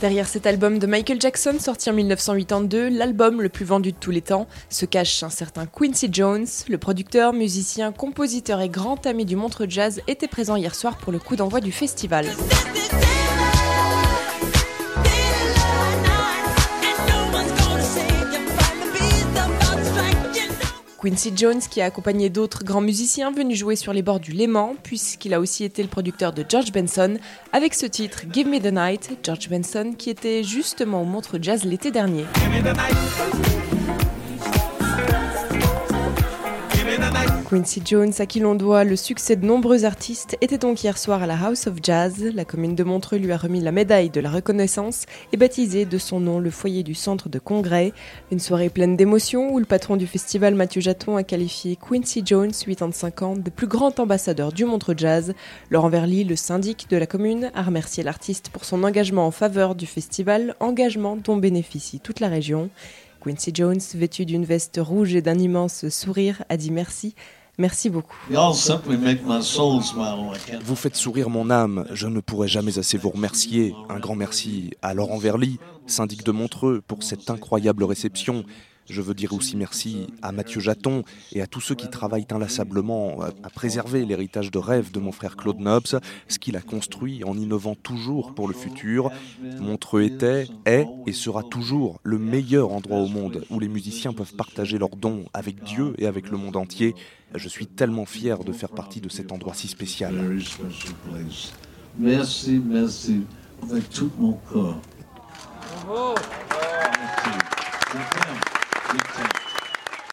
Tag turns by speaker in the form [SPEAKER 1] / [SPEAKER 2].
[SPEAKER 1] Derrière cet album de Michael Jackson sorti en 1982, l'album le plus vendu de tous les temps, se cache un certain Quincy Jones. Le producteur, musicien, compositeur et grand ami du Montre Jazz était présent hier soir pour le coup d'envoi du festival. Quincy Jones qui a accompagné d'autres grands musiciens venus jouer sur les bords du Léman, puisqu'il a aussi été le producteur de George Benson, avec ce titre Give Me the Night, George Benson qui était justement au Montre Jazz l'été dernier. Quincy Jones, à qui l'on doit le succès de nombreux artistes, était donc hier soir à la House of Jazz. La commune de Montreux lui a remis la médaille de la reconnaissance et baptisé de son nom le foyer du centre de congrès. Une soirée pleine d'émotions où le patron du festival, Mathieu Jaton, a qualifié Quincy Jones, 85 ans, de plus grand ambassadeur du Montreux Jazz. Laurent Verly, le syndic de la commune, a remercié l'artiste pour son engagement en faveur du festival, engagement dont bénéficie toute la région. Quincy Jones, vêtu d'une veste rouge et d'un immense sourire, a dit merci Merci beaucoup.
[SPEAKER 2] Vous faites sourire mon âme. Je ne pourrai jamais assez vous remercier. Un grand merci à Laurent Verly, syndic de Montreux, pour cette incroyable réception. Je veux dire aussi merci à Mathieu Jaton et à tous ceux qui travaillent inlassablement à préserver l'héritage de rêve de mon frère Claude Nobs, ce qu'il a construit en innovant toujours pour le futur. Montreux était, est et sera toujours le meilleur endroit au monde où les musiciens peuvent partager leurs dons avec Dieu et avec le monde entier. Je suis tellement fier de faire partie de cet endroit si spécial.
[SPEAKER 3] Merci, merci, avec tout mon corps. Merci. Big time.